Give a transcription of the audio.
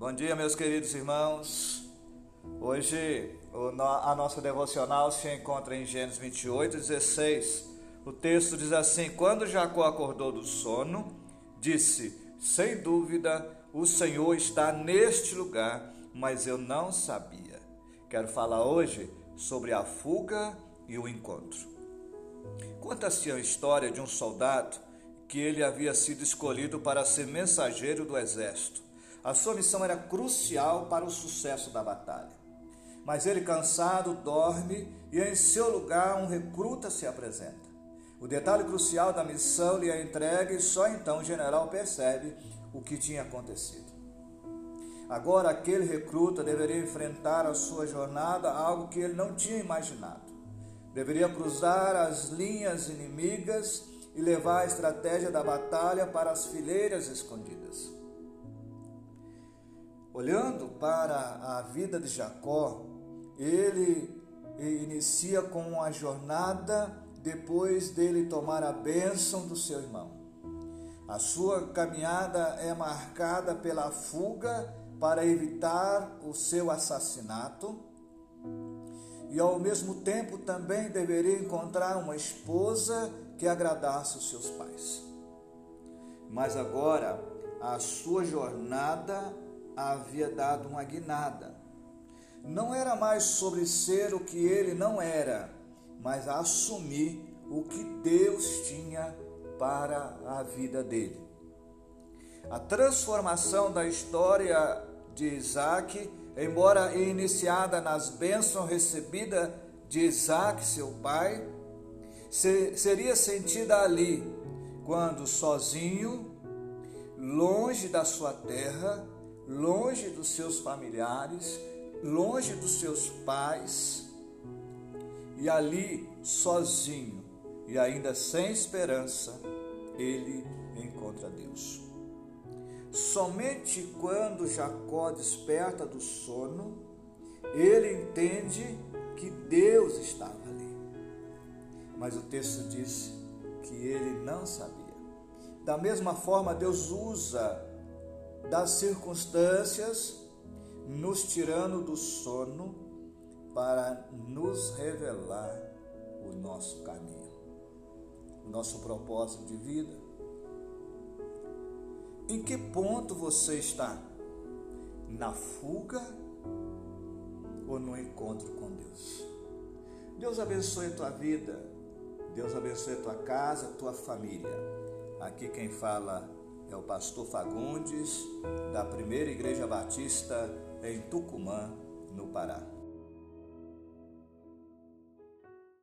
Bom dia, meus queridos irmãos. Hoje a nossa devocional se encontra em Gênesis 28, 16. O texto diz assim: Quando Jacó acordou do sono, disse: Sem dúvida, o Senhor está neste lugar, mas eu não sabia. Quero falar hoje sobre a fuga e o encontro. Conta-se a história de um soldado que ele havia sido escolhido para ser mensageiro do exército. A sua missão era crucial para o sucesso da batalha. Mas ele, cansado, dorme e em seu lugar um recruta se apresenta. O detalhe crucial da missão lhe é entregue e só então o general percebe o que tinha acontecido. Agora, aquele recruta deveria enfrentar a sua jornada algo que ele não tinha imaginado. Deveria cruzar as linhas inimigas e levar a estratégia da batalha para as fileiras escondidas. Olhando para a vida de Jacó, ele inicia com uma jornada depois dele tomar a bênção do seu irmão. A sua caminhada é marcada pela fuga para evitar o seu assassinato e ao mesmo tempo também deveria encontrar uma esposa que agradasse os seus pais. Mas agora a sua jornada havia dado uma guinada. Não era mais sobre ser o que ele não era, mas assumir o que Deus tinha para a vida dele. A transformação da história de Isaac, embora iniciada nas bênçãos recebidas de Isaac, seu pai, seria sentida ali, quando sozinho, longe da sua terra, longe dos seus familiares, longe dos seus pais, e ali, sozinho e ainda sem esperança, ele encontra Deus. Somente quando Jacó desperta do sono, ele entende que Deus estava ali. Mas o texto diz que ele não sabia. Da mesma forma, Deus usa das circunstâncias, nos tirando do sono para nos revelar o nosso caminho, o nosso propósito de vida. Em que ponto você está? Na fuga ou no encontro com Deus? Deus abençoe a tua vida, Deus abençoe a tua casa, a tua família. Aqui quem fala é o pastor Fagundes, da Primeira Igreja Batista em Tucumã, no Pará.